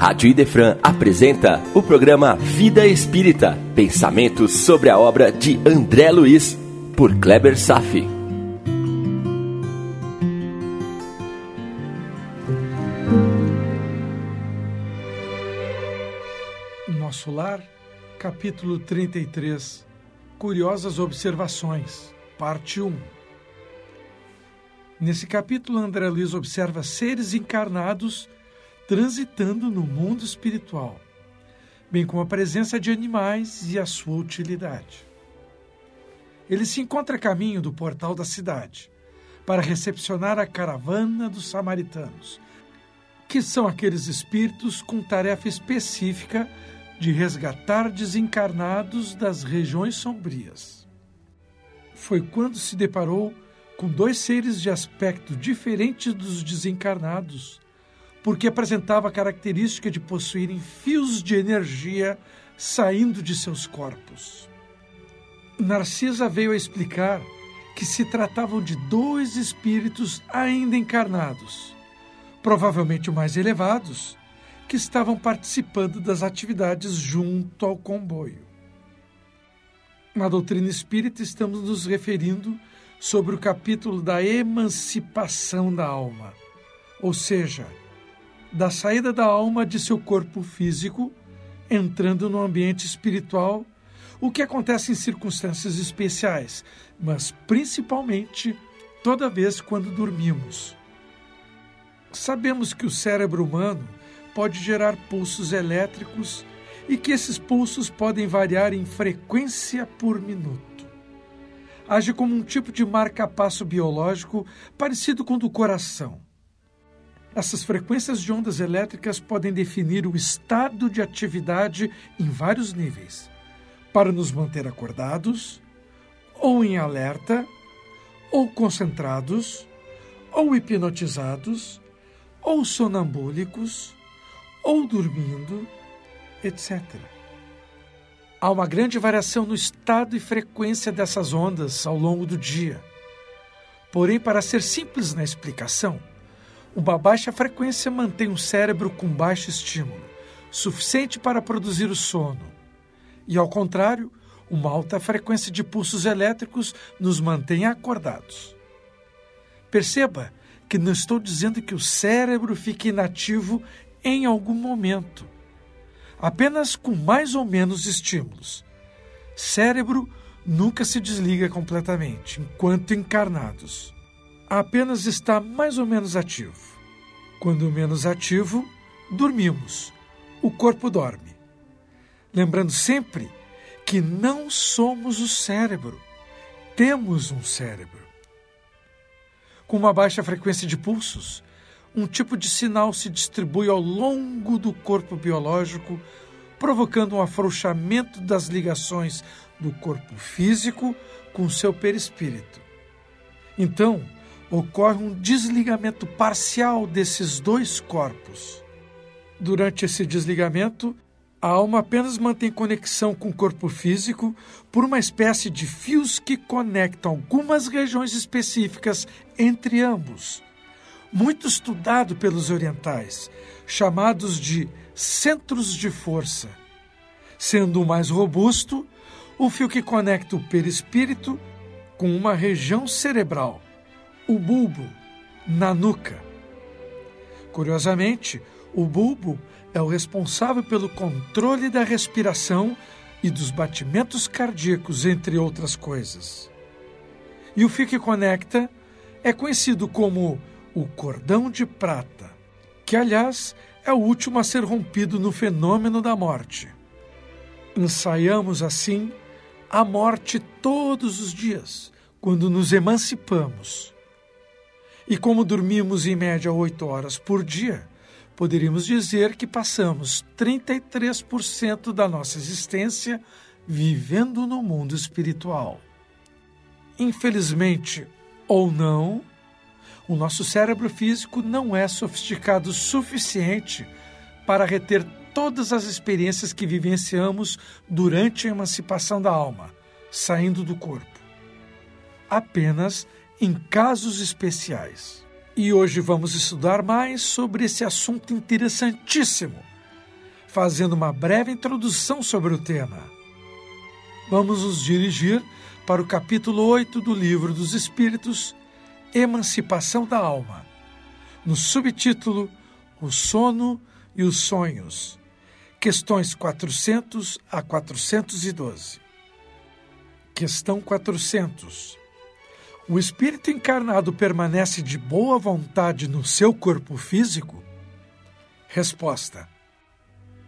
Rádio Idefran apresenta o programa Vida Espírita, pensamentos sobre a obra de André Luiz, por Kleber Safi. Nosso Lar, capítulo 33 Curiosas Observações, parte 1 Nesse capítulo, André Luiz observa seres encarnados transitando no mundo espiritual, bem como a presença de animais e a sua utilidade. Ele se encontra a caminho do portal da cidade para recepcionar a caravana dos samaritanos, que são aqueles espíritos com tarefa específica de resgatar desencarnados das regiões sombrias. Foi quando se deparou com dois seres de aspecto diferente dos desencarnados, porque apresentava a característica de possuírem fios de energia saindo de seus corpos. Narcisa veio a explicar que se tratavam de dois espíritos ainda encarnados, provavelmente mais elevados, que estavam participando das atividades junto ao comboio. Na doutrina espírita, estamos nos referindo sobre o capítulo da emancipação da alma, ou seja, da saída da alma de seu corpo físico, entrando no ambiente espiritual, o que acontece em circunstâncias especiais, mas principalmente toda vez quando dormimos. Sabemos que o cérebro humano pode gerar pulsos elétricos e que esses pulsos podem variar em frequência por minuto age como um tipo de marca-passo biológico parecido com o do coração. Essas frequências de ondas elétricas podem definir o estado de atividade em vários níveis, para nos manter acordados, ou em alerta, ou concentrados, ou hipnotizados, ou sonambúlicos, ou dormindo, etc. Há uma grande variação no estado e frequência dessas ondas ao longo do dia. Porém, para ser simples na explicação, uma baixa frequência mantém o cérebro com baixo estímulo, suficiente para produzir o sono. E, ao contrário, uma alta frequência de pulsos elétricos nos mantém acordados. Perceba que não estou dizendo que o cérebro fique inativo em algum momento apenas com mais ou menos estímulos. Cérebro nunca se desliga completamente, enquanto encarnados. Apenas está mais ou menos ativo. Quando menos ativo, dormimos. O corpo dorme. Lembrando sempre que não somos o cérebro, temos um cérebro. Com uma baixa frequência de pulsos, um tipo de sinal se distribui ao longo do corpo biológico, provocando um afrouxamento das ligações do corpo físico com seu perispírito. Então, ocorre um desligamento parcial desses dois corpos. Durante esse desligamento, a alma apenas mantém conexão com o corpo físico por uma espécie de fios que conectam algumas regiões específicas entre ambos muito estudado pelos orientais, chamados de centros de força, sendo o mais robusto o fio que conecta o perispírito com uma região cerebral, o bulbo, na nuca. Curiosamente, o bulbo é o responsável pelo controle da respiração e dos batimentos cardíacos, entre outras coisas. E o fio que conecta é conhecido como o cordão de prata, que, aliás, é o último a ser rompido no fenômeno da morte. Ensaiamos, assim, a morte todos os dias, quando nos emancipamos. E como dormimos em média oito horas por dia, poderíamos dizer que passamos 33% da nossa existência vivendo no mundo espiritual. Infelizmente, ou não, o nosso cérebro físico não é sofisticado o suficiente para reter todas as experiências que vivenciamos durante a emancipação da alma, saindo do corpo. Apenas em casos especiais. E hoje vamos estudar mais sobre esse assunto interessantíssimo fazendo uma breve introdução sobre o tema. Vamos nos dirigir para o capítulo 8 do Livro dos Espíritos, Emancipação da Alma, no subtítulo O Sono e os Sonhos, questões 400 a 412. Questão 400. O espírito encarnado permanece de boa vontade no seu corpo físico? Resposta: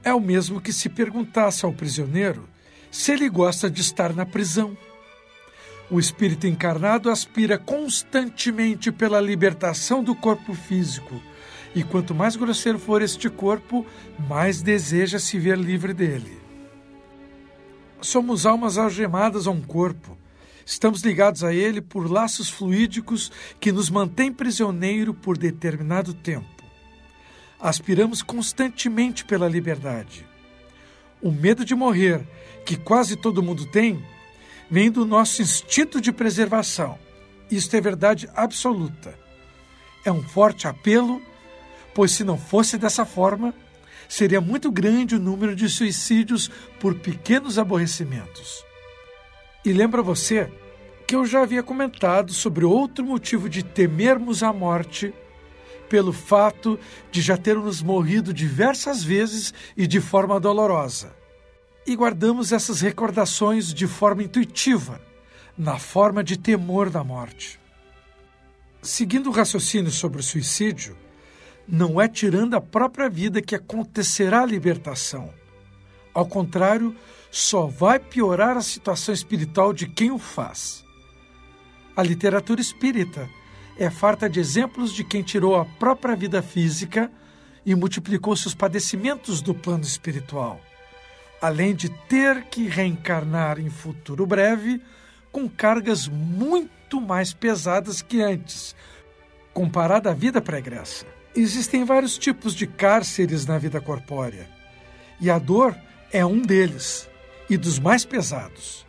É o mesmo que se perguntasse ao prisioneiro se ele gosta de estar na prisão. O espírito encarnado aspira constantemente pela libertação do corpo físico, e quanto mais grosseiro for este corpo, mais deseja se ver livre dele. Somos almas algemadas a um corpo. Estamos ligados a ele por laços fluídicos que nos mantêm prisioneiro por determinado tempo. Aspiramos constantemente pela liberdade. O medo de morrer, que quase todo mundo tem, vem do nosso instinto de preservação. Isto é verdade absoluta. É um forte apelo, pois se não fosse dessa forma, seria muito grande o número de suicídios por pequenos aborrecimentos. E lembra você que eu já havia comentado sobre outro motivo de temermos a morte pelo fato de já termos morrido diversas vezes e de forma dolorosa. E guardamos essas recordações de forma intuitiva, na forma de temor da morte. Seguindo o raciocínio sobre o suicídio, não é tirando a própria vida que acontecerá a libertação. Ao contrário, só vai piorar a situação espiritual de quem o faz. A literatura espírita é farta de exemplos de quem tirou a própria vida física e multiplicou seus padecimentos do plano espiritual, além de ter que reencarnar em futuro breve com cargas muito mais pesadas que antes, comparada à vida pregressa. Existem vários tipos de cárceres na vida corpórea, e a dor é um deles, e dos mais pesados.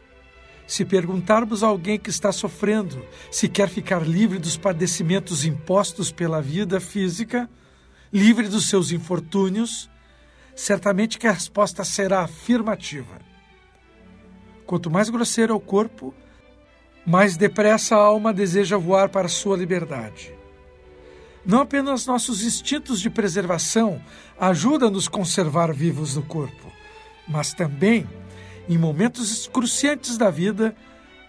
Se perguntarmos a alguém que está sofrendo se quer ficar livre dos padecimentos impostos pela vida física, livre dos seus infortúnios, certamente que a resposta será afirmativa. Quanto mais grosseiro é o corpo, mais depressa a alma deseja voar para sua liberdade. Não apenas nossos instintos de preservação ajudam a nos conservar vivos no corpo, mas também, em momentos cruciantes da vida,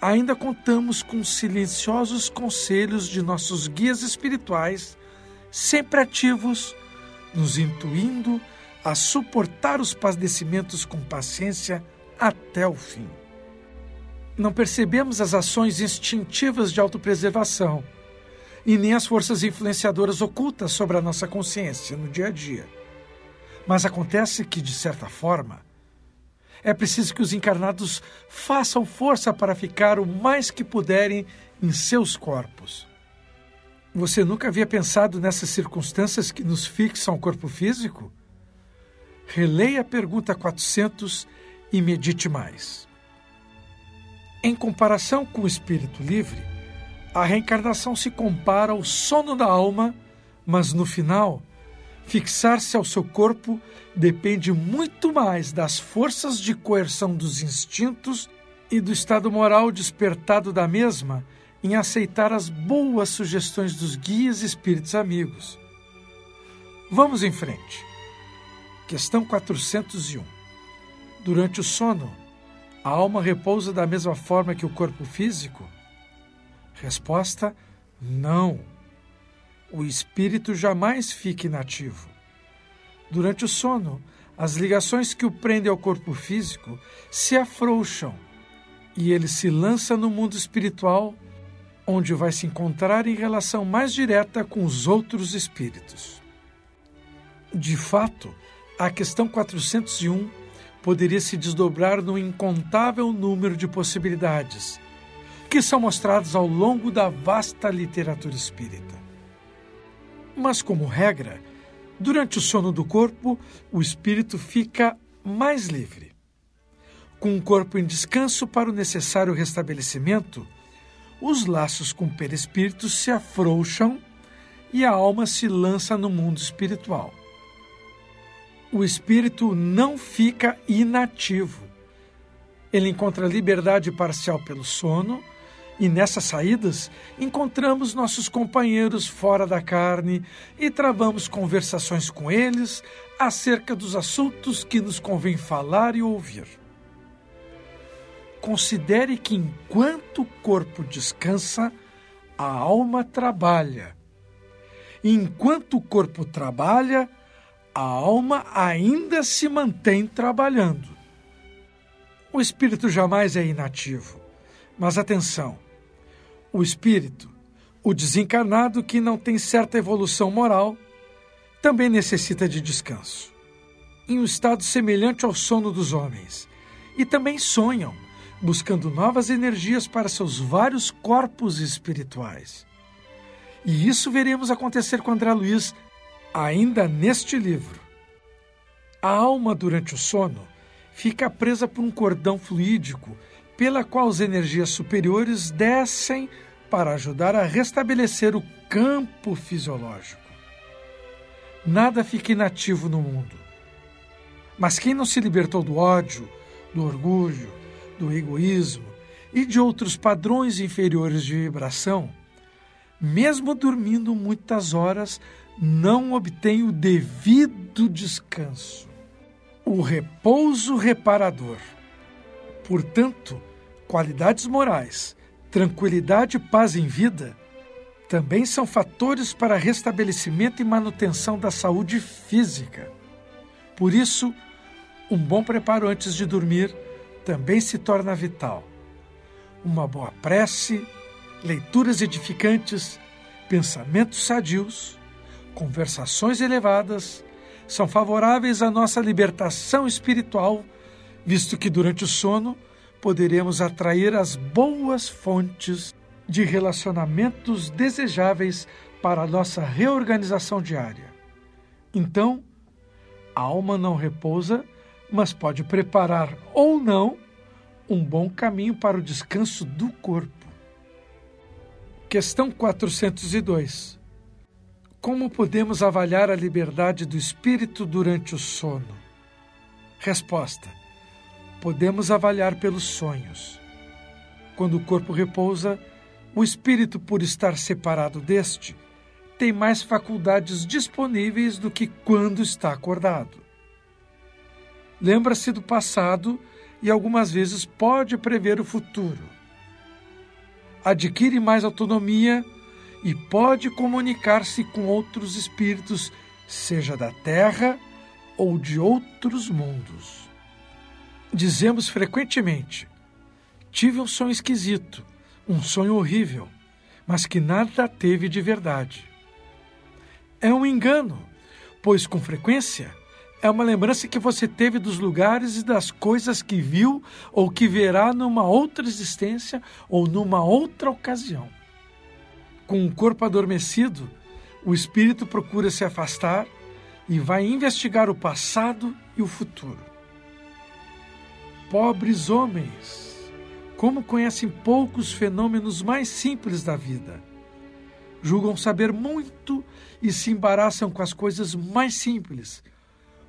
ainda contamos com silenciosos conselhos de nossos guias espirituais, sempre ativos, nos intuindo a suportar os padecimentos com paciência até o fim. Não percebemos as ações instintivas de autopreservação e nem as forças influenciadoras ocultas sobre a nossa consciência no dia a dia. Mas acontece que, de certa forma, é preciso que os encarnados façam força para ficar o mais que puderem em seus corpos. Você nunca havia pensado nessas circunstâncias que nos fixam o corpo físico? Releia a pergunta 400 e medite mais. Em comparação com o espírito livre, a reencarnação se compara ao sono da alma, mas no final, fixar-se ao seu corpo depende muito mais das forças de coerção dos instintos e do estado moral despertado da mesma em aceitar as boas sugestões dos guias espíritos amigos. Vamos em frente. Questão 401. Durante o sono, a alma repousa da mesma forma que o corpo físico? Resposta: não. O espírito jamais fica inativo. Durante o sono, as ligações que o prendem ao corpo físico se afrouxam e ele se lança no mundo espiritual, onde vai se encontrar em relação mais direta com os outros espíritos. De fato, a questão 401 poderia se desdobrar num incontável número de possibilidades que são mostrados ao longo da vasta literatura espírita. Mas, como regra, durante o sono do corpo, o espírito fica mais livre. Com o corpo em descanso para o necessário restabelecimento, os laços com o perispírito se afrouxam e a alma se lança no mundo espiritual. o espírito não fica inativo. Ele encontra liberdade parcial pelo sono e nessas saídas encontramos nossos companheiros fora da carne e travamos conversações com eles acerca dos assuntos que nos convém falar e ouvir. Considere que enquanto o corpo descansa, a alma trabalha. E enquanto o corpo trabalha, a alma ainda se mantém trabalhando. O espírito jamais é inativo. Mas atenção: o espírito, o desencarnado que não tem certa evolução moral, também necessita de descanso. Em um estado semelhante ao sono dos homens. E também sonham, buscando novas energias para seus vários corpos espirituais. E isso veremos acontecer com André Luiz Ainda neste livro, a alma durante o sono fica presa por um cordão fluídico pela qual as energias superiores descem para ajudar a restabelecer o campo fisiológico. Nada fica inativo no mundo. Mas quem não se libertou do ódio, do orgulho, do egoísmo e de outros padrões inferiores de vibração, mesmo dormindo muitas horas, não obtém o devido descanso, o repouso reparador. Portanto, qualidades morais, tranquilidade e paz em vida também são fatores para restabelecimento e manutenção da saúde física. Por isso, um bom preparo antes de dormir também se torna vital. Uma boa prece, leituras edificantes, pensamentos sadios conversações elevadas são favoráveis à nossa libertação espiritual, visto que durante o sono poderemos atrair as boas fontes de relacionamentos desejáveis para a nossa reorganização diária. Então, a alma não repousa, mas pode preparar ou não um bom caminho para o descanso do corpo. Questão 402. Como podemos avaliar a liberdade do espírito durante o sono? Resposta: Podemos avaliar pelos sonhos. Quando o corpo repousa, o espírito, por estar separado deste, tem mais faculdades disponíveis do que quando está acordado. Lembra-se do passado e algumas vezes pode prever o futuro. Adquire mais autonomia e pode comunicar-se com outros espíritos, seja da Terra ou de outros mundos. Dizemos frequentemente: tive um sonho esquisito, um sonho horrível, mas que nada teve de verdade. É um engano, pois com frequência é uma lembrança que você teve dos lugares e das coisas que viu ou que verá numa outra existência ou numa outra ocasião. Com o corpo adormecido, o espírito procura se afastar e vai investigar o passado e o futuro. Pobres homens, como conhecem poucos fenômenos mais simples da vida. Julgam saber muito e se embaraçam com as coisas mais simples,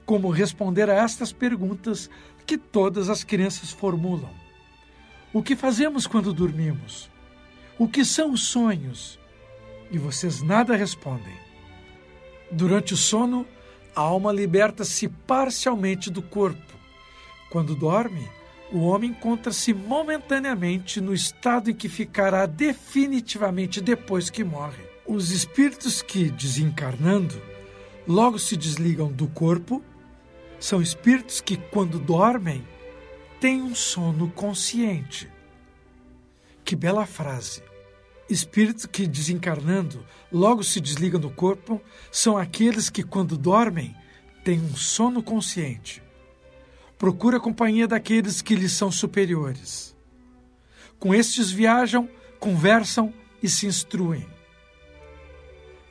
como responder a estas perguntas que todas as crianças formulam: O que fazemos quando dormimos? O que são os sonhos? e vocês nada respondem. Durante o sono, a alma liberta-se parcialmente do corpo. Quando dorme, o homem encontra-se momentaneamente no estado em que ficará definitivamente depois que morre. Os espíritos que, desencarnando, logo se desligam do corpo, são espíritos que, quando dormem, têm um sono consciente. Que bela frase! Espíritos que, desencarnando, logo se desligam do corpo, são aqueles que, quando dormem, têm um sono consciente. Procura a companhia daqueles que lhes são superiores. Com estes viajam, conversam e se instruem.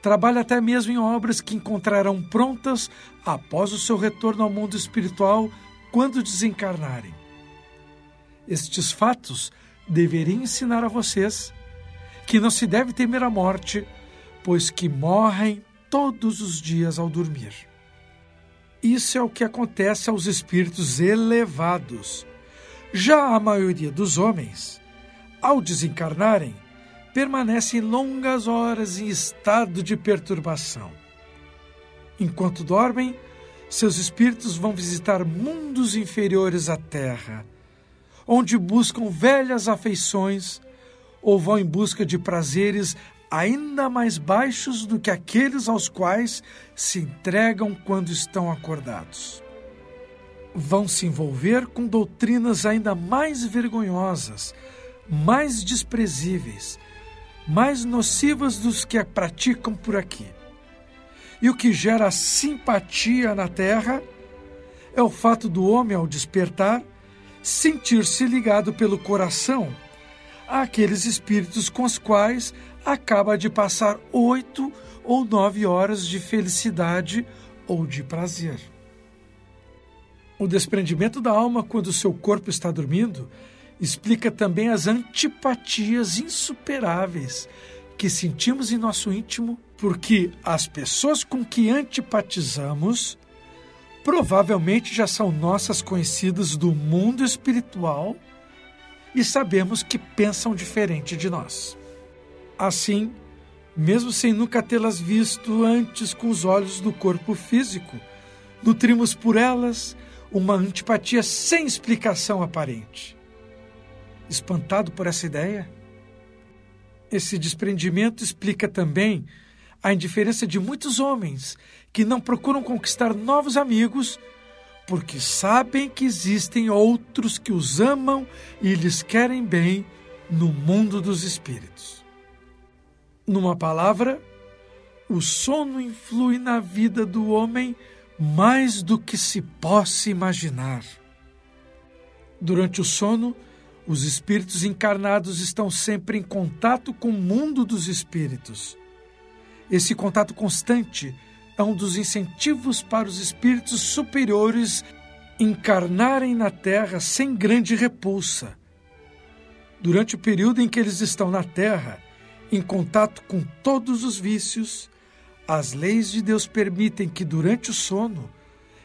Trabalha até mesmo em obras que encontrarão prontas após o seu retorno ao mundo espiritual quando desencarnarem. Estes fatos deveriam ensinar a vocês que não se deve temer a morte, pois que morrem todos os dias ao dormir. Isso é o que acontece aos espíritos elevados. Já a maioria dos homens, ao desencarnarem, permanecem longas horas em estado de perturbação. Enquanto dormem, seus espíritos vão visitar mundos inferiores à Terra, onde buscam velhas afeições ou vão em busca de prazeres ainda mais baixos do que aqueles aos quais se entregam quando estão acordados. Vão se envolver com doutrinas ainda mais vergonhosas, mais desprezíveis, mais nocivas dos que a praticam por aqui. E o que gera simpatia na terra é o fato do homem, ao despertar, sentir-se ligado pelo coração àqueles espíritos com os quais acaba de passar oito ou nove horas de felicidade ou de prazer. O desprendimento da alma quando seu corpo está dormindo explica também as antipatias insuperáveis que sentimos em nosso íntimo, porque as pessoas com que antipatizamos provavelmente já são nossas conhecidas do mundo espiritual e sabemos que pensam diferente de nós. Assim, mesmo sem nunca tê-las visto antes com os olhos do corpo físico, nutrimos por elas uma antipatia sem explicação aparente. Espantado por essa ideia? Esse desprendimento explica também a indiferença de muitos homens que não procuram conquistar novos amigos porque sabem que existem outros que os amam e lhes querem bem no mundo dos espíritos. Numa palavra, o sono influi na vida do homem mais do que se possa imaginar. Durante o sono, os espíritos encarnados estão sempre em contato com o mundo dos espíritos. Esse contato constante é um dos incentivos para os espíritos superiores encarnarem na Terra sem grande repulsa. Durante o período em que eles estão na Terra, em contato com todos os vícios, as leis de Deus permitem que durante o sono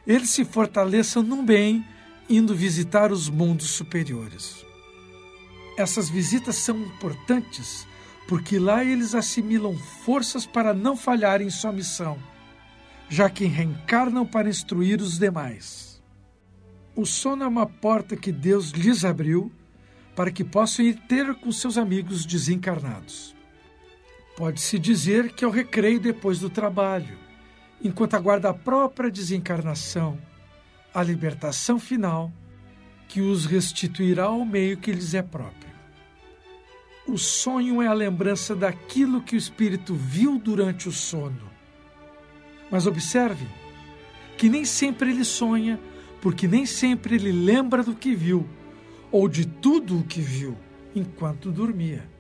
eles se fortaleçam no bem, indo visitar os mundos superiores. Essas visitas são importantes porque lá eles assimilam forças para não falharem em sua missão, já que reencarnam para instruir os demais. O sono é uma porta que Deus lhes abriu para que possam ir ter com seus amigos desencarnados. Pode-se dizer que é o recreio depois do trabalho, enquanto aguarda a própria desencarnação, a libertação final, que os restituirá ao meio que lhes é próprio. O sonho é a lembrança daquilo que o espírito viu durante o sono. Mas observe que nem sempre ele sonha, porque nem sempre ele lembra do que viu, ou de tudo o que viu, enquanto dormia.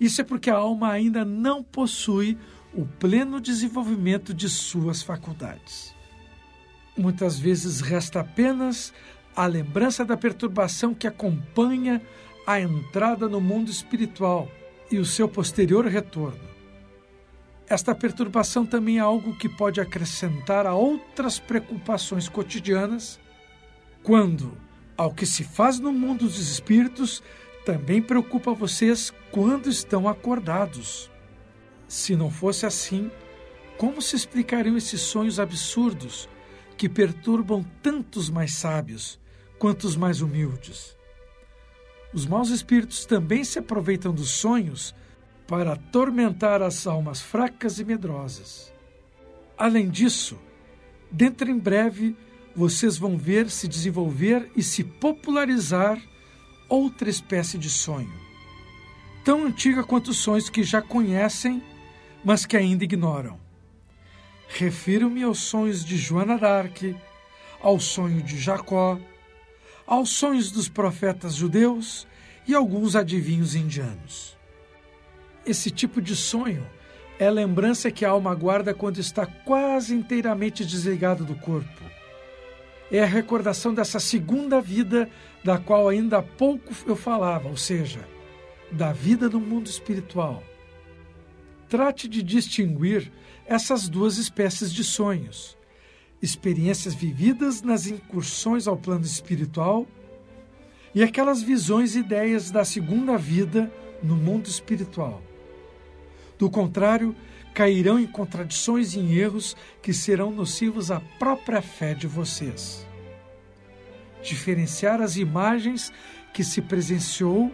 Isso é porque a alma ainda não possui o pleno desenvolvimento de suas faculdades. Muitas vezes resta apenas a lembrança da perturbação que acompanha a entrada no mundo espiritual e o seu posterior retorno. Esta perturbação também é algo que pode acrescentar a outras preocupações cotidianas, quando, ao que se faz no mundo dos espíritos, também preocupa vocês quando estão acordados. Se não fosse assim, como se explicariam esses sonhos absurdos que perturbam tantos mais sábios quanto os mais humildes? Os maus espíritos também se aproveitam dos sonhos para atormentar as almas fracas e medrosas. Além disso, dentro em breve vocês vão ver se desenvolver e se popularizar outra espécie de sonho, tão antiga quanto os sonhos que já conhecem, mas que ainda ignoram. Refiro-me aos sonhos de Joana d'Arc, ao sonho de Jacó, aos sonhos dos profetas judeus e alguns adivinhos indianos. Esse tipo de sonho é a lembrança que a alma guarda quando está quase inteiramente desligada do corpo é a recordação dessa segunda vida da qual ainda há pouco eu falava, ou seja, da vida no mundo espiritual. Trate de distinguir essas duas espécies de sonhos experiências vividas nas incursões ao plano espiritual e aquelas visões e ideias da segunda vida no mundo espiritual. Do contrário, cairão em contradições e em erros que serão nocivos à própria fé de vocês. Diferenciar as imagens que se presenciou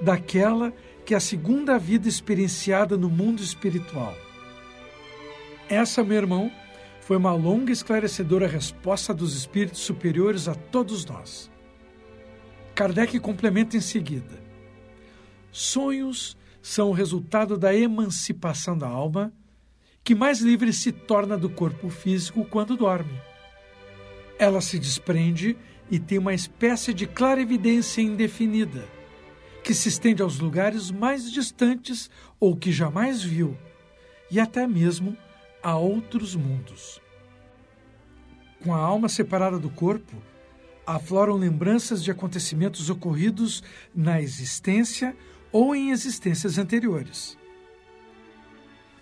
daquela que é a segunda vida experienciada no mundo espiritual. Essa, meu irmão, foi uma longa e esclarecedora resposta dos espíritos superiores a todos nós. Kardec complementa em seguida: Sonhos são o resultado da emancipação da alma, que mais livre se torna do corpo físico quando dorme. Ela se desprende e tem uma espécie de clarividência indefinida, que se estende aos lugares mais distantes ou que jamais viu, e até mesmo a outros mundos. Com a alma separada do corpo, afloram lembranças de acontecimentos ocorridos na existência ou em existências anteriores.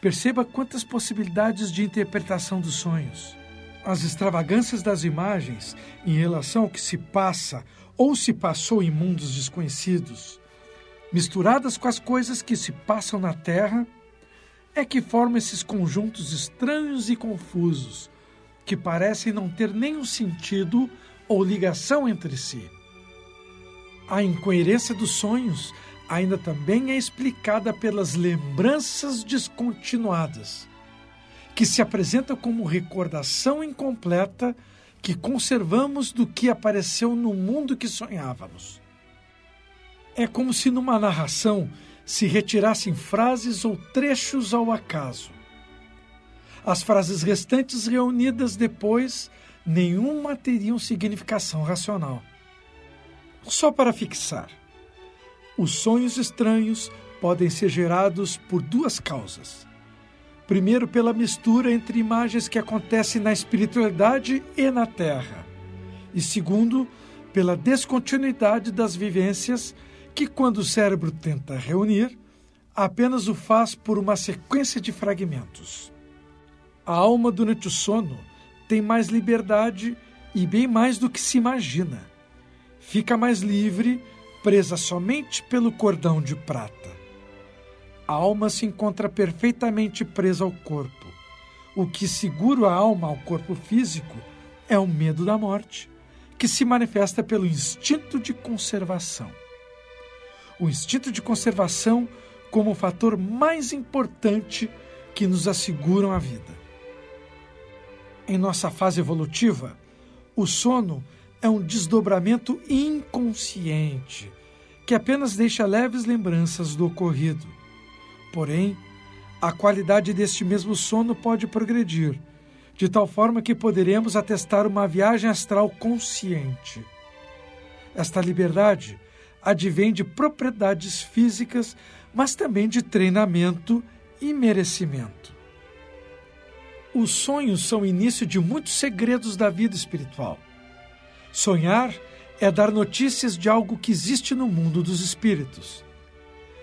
Perceba quantas possibilidades de interpretação dos sonhos. As extravagâncias das imagens em relação ao que se passa ou se passou em mundos desconhecidos, misturadas com as coisas que se passam na Terra, é que formam esses conjuntos estranhos e confusos, que parecem não ter nenhum sentido ou ligação entre si. A incoerência dos sonhos ainda também é explicada pelas lembranças descontinuadas, que se apresentam como recordação incompleta que conservamos do que apareceu no mundo que sonhávamos. É como se numa narração se retirassem frases ou trechos ao acaso. As frases restantes reunidas depois, nenhuma teriam significação racional. Só para fixar, os sonhos estranhos podem ser gerados por duas causas. Primeiro, pela mistura entre imagens que acontecem na espiritualidade e na Terra. E segundo, pela descontinuidade das vivências que, quando o cérebro tenta reunir, apenas o faz por uma sequência de fragmentos. A alma, durante o sono, tem mais liberdade e bem mais do que se imagina. Fica mais livre, presa somente pelo cordão de prata. A alma se encontra perfeitamente presa ao corpo. O que segura a alma ao corpo físico é o medo da morte, que se manifesta pelo instinto de conservação o instinto de conservação como o fator mais importante que nos asseguram a vida. Em nossa fase evolutiva, o sono é um desdobramento inconsciente que apenas deixa leves lembranças do ocorrido. Porém, a qualidade deste mesmo sono pode progredir, de tal forma que poderemos atestar uma viagem astral consciente. Esta liberdade advém de propriedades físicas, mas também de treinamento e merecimento. Os sonhos são o início de muitos segredos da vida espiritual. Sonhar é dar notícias de algo que existe no mundo dos espíritos.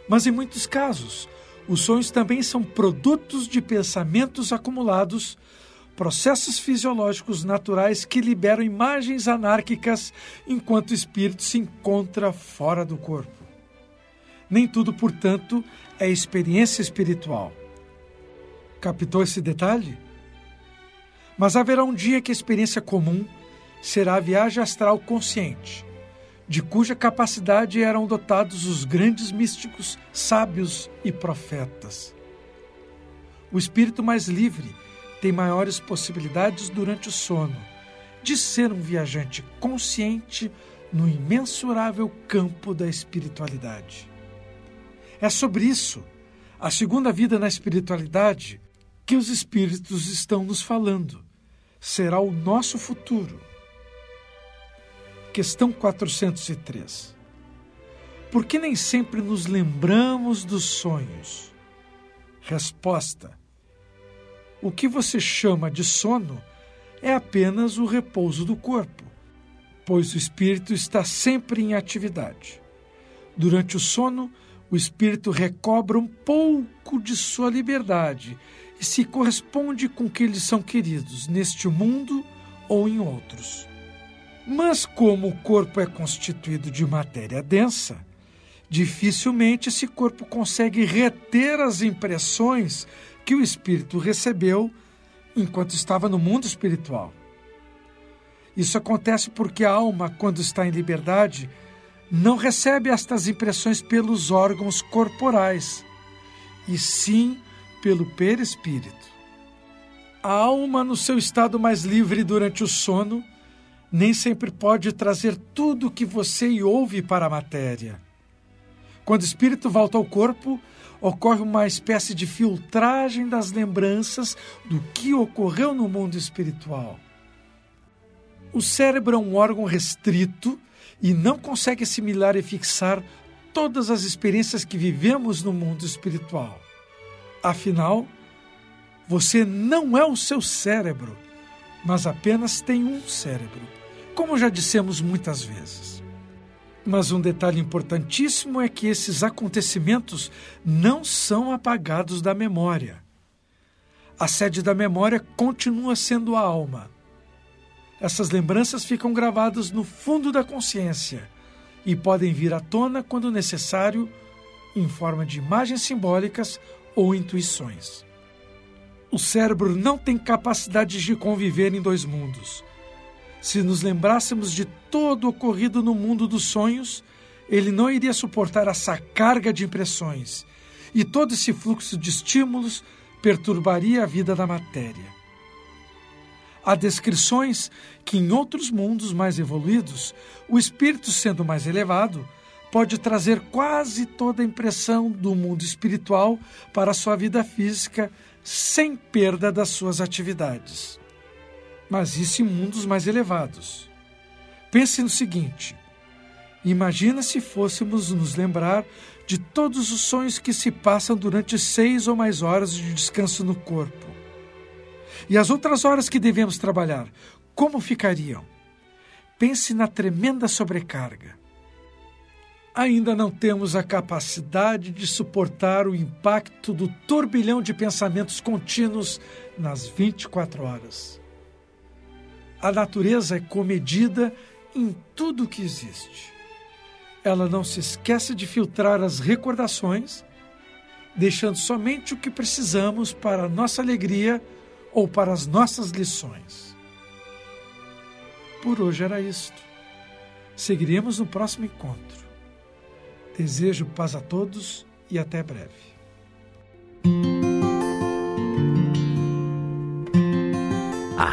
Mas em muitos casos, os sonhos também são produtos de pensamentos acumulados processos fisiológicos naturais que liberam imagens anárquicas enquanto o espírito se encontra fora do corpo. Nem tudo, portanto, é experiência espiritual. Captou esse detalhe? Mas haverá um dia que a experiência comum será a viagem astral consciente, de cuja capacidade eram dotados os grandes místicos, sábios e profetas. O espírito mais livre tem maiores possibilidades durante o sono de ser um viajante consciente no imensurável campo da espiritualidade. É sobre isso, a segunda vida na espiritualidade, que os espíritos estão nos falando. Será o nosso futuro. Questão 403. Por que nem sempre nos lembramos dos sonhos? Resposta: o que você chama de sono é apenas o repouso do corpo, pois o espírito está sempre em atividade. Durante o sono, o espírito recobra um pouco de sua liberdade e se corresponde com que eles são queridos neste mundo ou em outros. Mas como o corpo é constituído de matéria densa, dificilmente esse corpo consegue reter as impressões que o espírito recebeu enquanto estava no mundo espiritual. Isso acontece porque a alma, quando está em liberdade, não recebe estas impressões pelos órgãos corporais, e sim pelo perispírito. A alma, no seu estado mais livre durante o sono, nem sempre pode trazer tudo o que você ouve para a matéria. Quando o espírito volta ao corpo, ocorre uma espécie de filtragem das lembranças do que ocorreu no mundo espiritual. O cérebro é um órgão restrito e não consegue assimilar e fixar todas as experiências que vivemos no mundo espiritual. Afinal, você não é o seu cérebro, mas apenas tem um cérebro, como já dissemos muitas vezes. Mas um detalhe importantíssimo é que esses acontecimentos não são apagados da memória. A sede da memória continua sendo a alma. Essas lembranças ficam gravadas no fundo da consciência e podem vir à tona quando necessário, em forma de imagens simbólicas ou intuições. O cérebro não tem capacidade de conviver em dois mundos. Se nos lembrássemos de todo o ocorrido no mundo dos sonhos, ele não iria suportar essa carga de impressões e todo esse fluxo de estímulos perturbaria a vida da matéria. Há descrições que em outros mundos mais evoluídos, o espírito sendo mais elevado, pode trazer quase toda a impressão do mundo espiritual para a sua vida física sem perda das suas atividades. Mas isso em mundos mais elevados. Pense no seguinte: imagina se fôssemos nos lembrar de todos os sonhos que se passam durante seis ou mais horas de descanso no corpo. E as outras horas que devemos trabalhar, como ficariam? Pense na tremenda sobrecarga ainda não temos a capacidade de suportar o impacto do turbilhão de pensamentos contínuos nas 24 horas. A natureza é comedida em tudo o que existe. Ela não se esquece de filtrar as recordações, deixando somente o que precisamos para a nossa alegria ou para as nossas lições. Por hoje era isto. Seguiremos no próximo encontro. Desejo paz a todos e até breve.